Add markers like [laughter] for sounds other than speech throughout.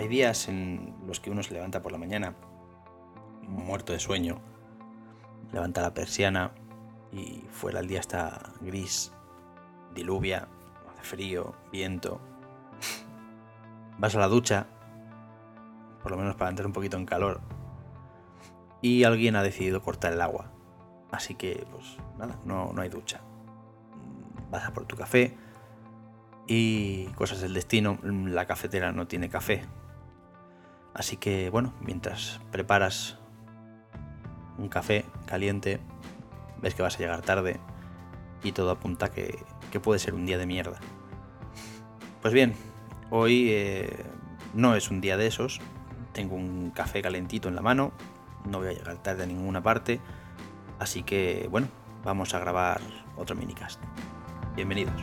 hay días en los que uno se levanta por la mañana muerto de sueño, levanta la persiana y fuera el día está gris, diluvia, hace frío, viento. [laughs] Vas a la ducha, por lo menos para entrar un poquito en calor, y alguien ha decidido cortar el agua. Así que, pues nada, no, no hay ducha. Vas a por tu café y cosas del destino, la cafetera no tiene café. Así que, bueno, mientras preparas un café caliente, ves que vas a llegar tarde y todo apunta que, que puede ser un día de mierda. Pues bien, hoy eh, no es un día de esos. Tengo un café calentito en la mano, no voy a llegar tarde a ninguna parte, así que bueno, vamos a grabar otro minicast. Bienvenidos.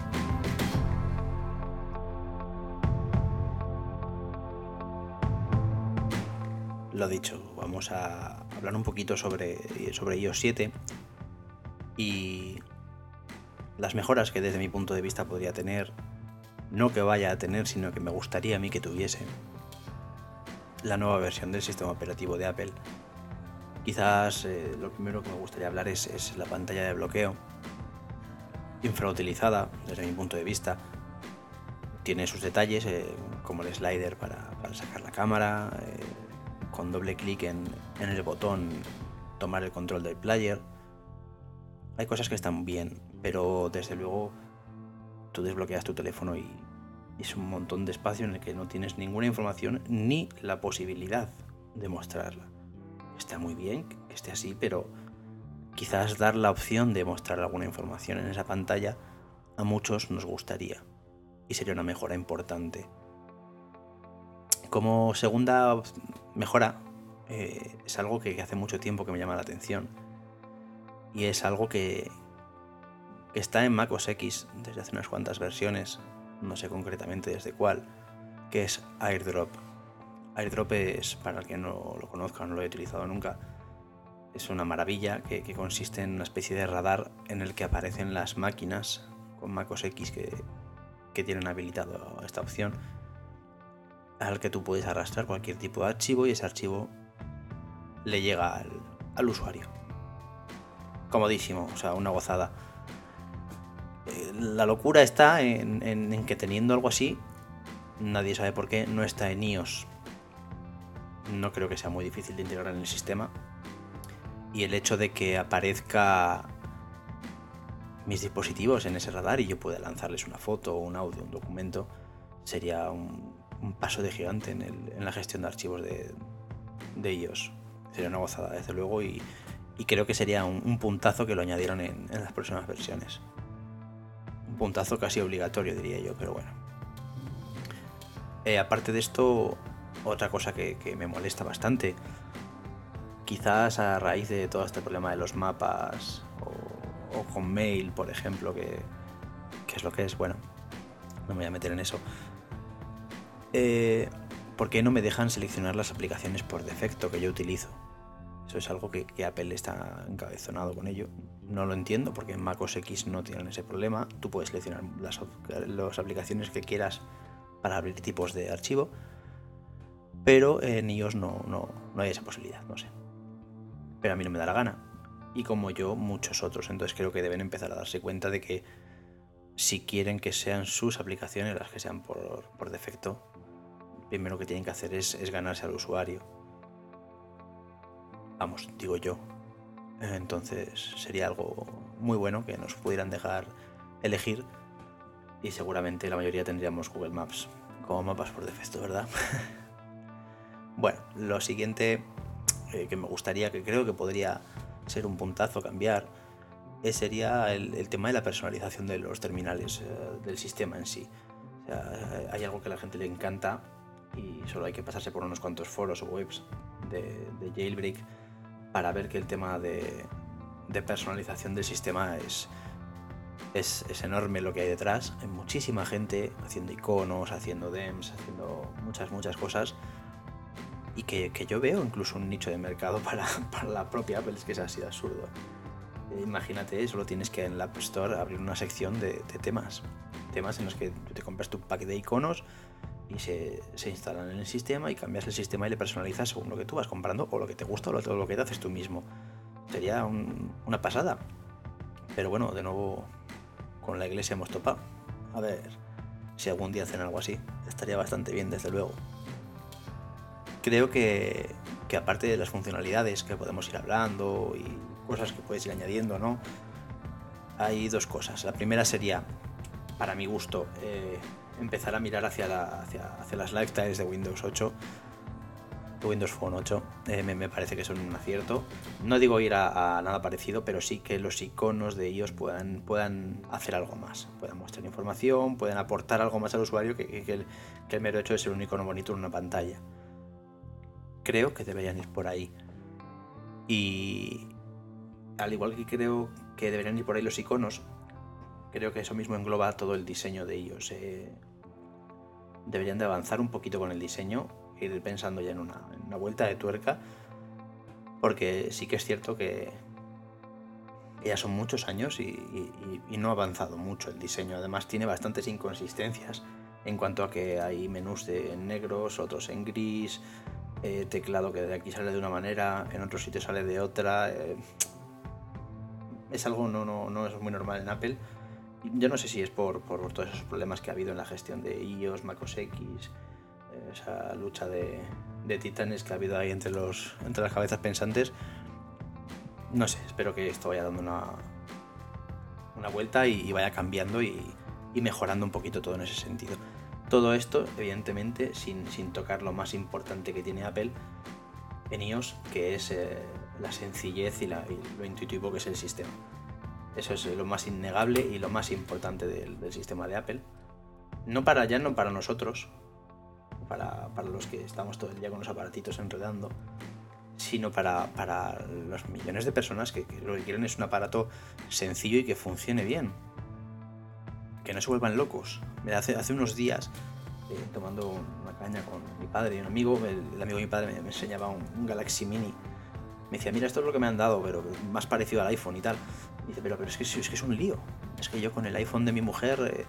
Lo dicho, vamos a hablar un poquito sobre, sobre iOS 7 y las mejoras que desde mi punto de vista podría tener, no que vaya a tener, sino que me gustaría a mí que tuviese la nueva versión del sistema operativo de Apple. Quizás eh, lo primero que me gustaría hablar es, la pantalla de bloqueo, infrautilizada desde mi punto de vista. Tiene sus detalles, eh, como el slider para, sacar la cámara, eh, con doble clic en, el botón tomar el control del player. Hay cosas que están bien, pero desde luego tú desbloqueas tu teléfono y es un montón de espacio en el que no tienes ninguna información ni la posibilidad de mostrarla. Está muy bien que esté así, pero quizás dar la opción de mostrar alguna información en esa pantalla a muchos nos gustaría y sería una mejora importante. Como segunda mejora, eh, es algo que hace mucho tiempo que me llama la atención. Y es algo que, está en Mac OS X desde hace unas cuantas versiones, no sé concretamente desde cuál, que es AirDrop. AirDrop es, para el que no lo conozca, no lo he utilizado nunca, es una maravilla que, consiste en una especie de radar en el que aparecen las máquinas con Mac OS X que tienen habilitado esta opción al que tú puedes arrastrar cualquier tipo de archivo y ese archivo le llega al, usuario. Comodísimo, o sea, una gozada. Eh, la locura está en, que teniendo algo así, nadie sabe por qué, no está en iOS. No creo que sea muy difícil de integrar en el sistema. Y el hecho de que aparezca mis dispositivos en ese radar y yo pueda lanzarles una foto, un audio, un documento, sería un, un paso de gigante en, la gestión de archivos de, de, iOS. Sería una gozada, desde luego, y, creo que sería un, puntazo que lo añadieron en, las próximas versiones. Un puntazo casi obligatorio, diría yo, pero bueno. Eh, aparte de esto, otra cosa que, me molesta bastante, quizás a raíz de todo este problema de los mapas o, con mail, por ejemplo, que, que es lo que es, bueno, no me voy a meter en eso eh, ¿por qué no me dejan seleccionar las aplicaciones por defecto que yo utilizo? Eso es algo que, Apple está encabezonado con ello. No lo entiendo porque en Mac OS X no tienen ese problema. Tú puedes seleccionar las, aplicaciones que quieras para abrir tipos de archivo, pero en iOS no, no, no hay esa posibilidad, no sé. Pero a mí no me da la gana. Y como yo, muchos otros. Entonces creo que deben empezar a darse cuenta de que si quieren que sean sus aplicaciones las que sean por, por defecto, primero que tienen que hacer es, ganarse al usuario. Vamos, digo yo. Entonces sería algo muy bueno que nos pudieran dejar elegir y seguramente la mayoría tendríamos Google Maps como mapas por defecto, ¿verdad? [laughs] bueno, lo siguiente eh, que me gustaría, que creo que podría ser un puntazo cambiar, eh, sería el, tema de la personalización de los terminales eh, del sistema en sí. hay algo que a la gente le encanta y solo hay que pasarse por unos cuantos foros o webs de, jailbreak para ver que el tema de, personalización del sistema es, es, enorme lo que hay detrás. Hay muchísima gente haciendo iconos, haciendo dems, haciendo muchas, muchas cosas. Y que, yo veo incluso un nicho de mercado [laughs] para, la propia Apple, es que es así de absurdo. Imagínate, solo tienes que en la App Store abrir una sección de, de temas. Temas en los que tú te compras tu paquete de iconos y se, instalan en el sistema y cambias el sistema y le personalizas según lo que tú vas comprando o lo que te gusta o lo, lo que te haces tú mismo. Sería una pasada. Pero bueno, de nuevo con la iglesia hemos topado. A ver si algún día hacen algo así. Estaría bastante bien, desde luego. Creo que, que aparte de las funcionalidades que podemos ir hablando y cosas que puedes ir añadiendo, ¿no? Hay dos cosas. La primera sería, para mi gusto, eh, empezar a mirar hacia, la, hacia, las lifestyles de Windows 8 Windows Phone 8 eh, me, parece que son un acierto. No digo ir a, nada parecido, pero sí que los iconos de ellos puedan, puedan hacer algo más. Puedan mostrar información, pueden aportar algo más al usuario que, el, que el mero hecho de ser un icono bonito en una pantalla. Creo que deberían ir por ahí. Y al igual que creo que deberían ir por ahí los iconos, creo que eso mismo engloba todo el diseño de ellos. Eh, deberían de avanzar un poquito con el diseño, ir pensando ya en una, vuelta de tuerca, porque sí que es cierto que, ya son muchos años y, no ha avanzado mucho el diseño. Además tiene bastantes inconsistencias en cuanto a que hay menús de en negros, otros en gris, eh, teclado que de aquí sale de una manera, en otro sitio sale de otra. Eh, es algo no, no, no es muy normal en Apple yo no sé si es por, todos esos problemas que ha habido en la gestión de iOS, MacOS X, eh, esa lucha de, titanes que ha habido ahí entre, los, entre las cabezas pensantes. No sé, espero que esto vaya dando una, una vuelta y, vaya cambiando y, mejorando un poquito todo en ese sentido. Todo esto, evidentemente, sin, tocar lo más importante que tiene Apple en iOS, que es eh, la sencillez y, lo intuitivo que es el sistema. Eso es lo más innegable y lo más importante del, sistema de Apple. No para ya, no para nosotros, para, los que estamos todo el día con los aparatitos enredando, sino para, los millones de personas que, lo que quieren es un aparato sencillo y que funcione bien. Que no se vuelvan locos. Hace, hace unos días, eh, tomando una caña con mi padre y un amigo, el, amigo de mi padre me, enseñaba un, Galaxy Mini. Me decía, mira, esto es lo que me han dado, pero más parecido al iPhone y tal dice, pero, pero es, que, es que es un lío. Es que yo con el iPhone de mi mujer eh,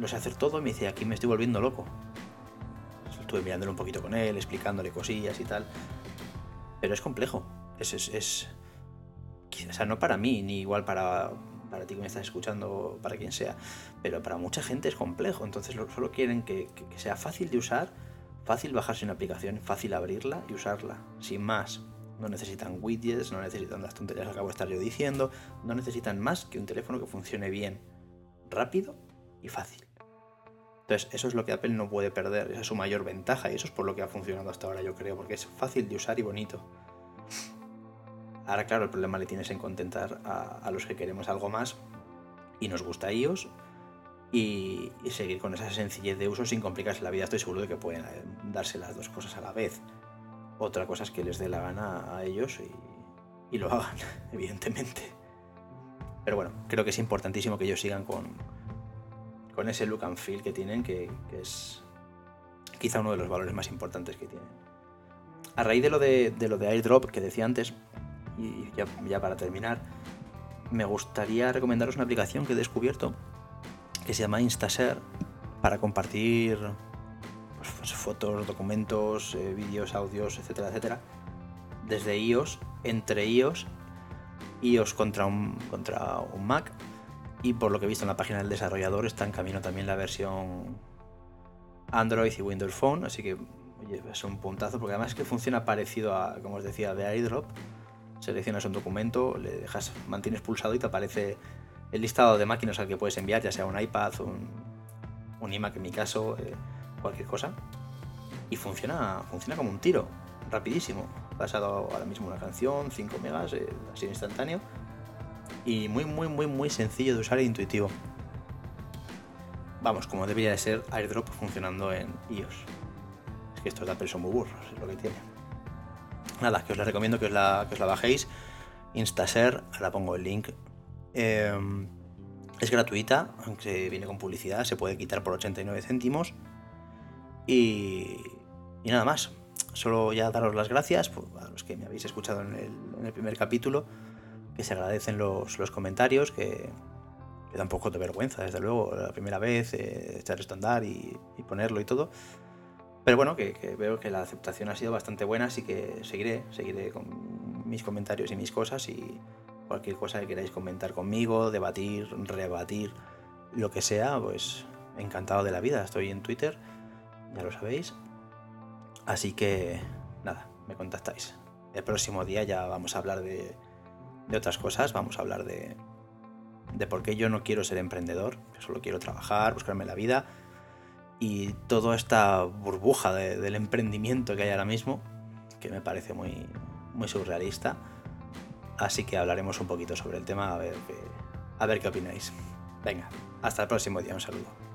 lo sé hacer todo y me dice, aquí me estoy volviendo loco. Estuve mirándolo un poquito con él, explicándole cosillas y tal. Pero es complejo. Es, es, es... O sea, no para mí, ni igual para, para ti que me estás escuchando, para quien sea. Pero para mucha gente es complejo. Entonces solo quieren que, que sea fácil de usar, fácil bajarse una aplicación, fácil abrirla y usarla. Sin más no necesitan widgets, no necesitan las tonterías que acabo de estar yo diciendo, no necesitan más que un teléfono que funcione bien, rápido y fácil. Entonces, eso es lo que Apple no puede perder, esa es su mayor ventaja y eso es por lo que ha funcionado hasta ahora, yo creo, porque es fácil de usar y bonito. Ahora, claro, el problema le tienes en contentar a, los que queremos algo más y nos gusta iOS y, y, seguir con esa sencillez de uso sin complicarse la vida. Estoy seguro de que pueden eh, darse las dos cosas a la vez. Otra cosa es que les dé la gana a ellos y, lo hagan, [laughs] evidentemente. Pero bueno, creo que es importantísimo que ellos sigan con, con ese look and feel que tienen, que, es quizá uno de los valores más importantes que tienen. A raíz de lo de, lo de airdrop que decía antes, y ya, ya, para terminar, me gustaría recomendaros una aplicación que he descubierto que se llama Instashare para compartir pues, fotos, documentos, eh, vídeos, audios, etcétera, etcétera, desde iOS, entre iOS, iOS contra un, contra un Mac, y por lo que he visto en la página del desarrollador está en camino también la versión Android y Windows Phone, así que es un puntazo, porque además es que funciona parecido a, como os decía, de AirDrop. Seleccionas un documento, le dejas, mantienes pulsado y te aparece el listado de máquinas al que puedes enviar, ya sea un iPad, un, un iMac en mi caso, eh, cualquier cosa. Y funciona, funciona como un tiro, rapidísimo. Pasado ahora mismo una canción, 5 megas, eh, así instantáneo. Y muy, muy, muy, muy sencillo de usar e intuitivo. Vamos, como debería de ser AirDrop funcionando en iOS. Es que estos de Apple son muy burros, es lo que tiene. Nada, que os la recomiendo que os la, que os la bajéis. Instashare, ahora pongo el link. Em, es gratuita, aunque viene con publicidad, se puede quitar por 89 céntimos. Y, nada más. Solo ya daros las gracias a los que me habéis escuchado en el, primer capítulo, que se agradecen los, comentarios, que, que da un poco de vergüenza, desde luego, la primera vez, eh, echar esto a andar y, ponerlo y todo. Pero bueno, que, que, veo que la aceptación ha sido bastante buena, así que seguiré, seguiré con mis comentarios y mis cosas y cualquier cosa que queráis comentar conmigo, debatir, rebatir, lo que sea, pues encantado de la vida. Estoy en Twitter, ya lo sabéis. Así que nada, me contactáis. El próximo día ya vamos a hablar de, de otras cosas, vamos a hablar de, de por qué yo no quiero ser emprendedor, solo quiero trabajar, buscarme la vida y toda esta burbuja del emprendimiento que hay ahora mismo, que me parece muy, muy surrealista. Así que hablaremos un poquito sobre el tema a ver qué, a ver qué opináis. Venga, hasta el próximo día, un saludo.